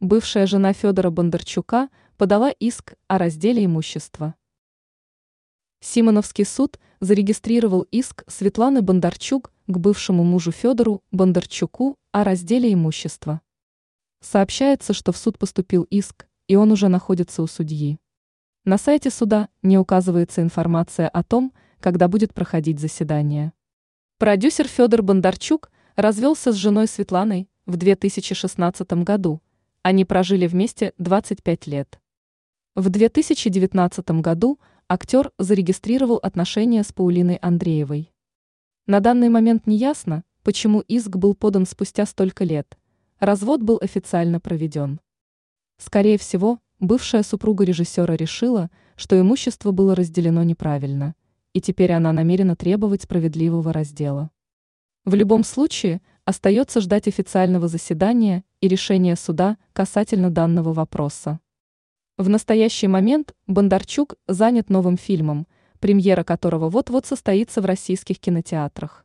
Бывшая жена Федора Бондарчука подала иск о разделе имущества. Симоновский суд зарегистрировал иск Светланы Бондарчук к бывшему мужу Федору Бондарчуку о разделе имущества. Сообщается, что в суд поступил иск, и он уже находится у судьи. На сайте суда не указывается информация о том, когда будет проходить заседание. Продюсер Федор Бондарчук развелся с женой Светланой в 2016 году. Они прожили вместе 25 лет. В 2019 году актер зарегистрировал отношения с Паулиной Андреевой. На данный момент не ясно, почему иск был подан спустя столько лет. Развод был официально проведен. Скорее всего, бывшая супруга режиссера решила, что имущество было разделено неправильно, и теперь она намерена требовать справедливого раздела. В любом случае, остается ждать официального заседания и решения суда касательно данного вопроса. В настоящий момент Бондарчук занят новым фильмом, премьера которого вот-вот состоится в российских кинотеатрах.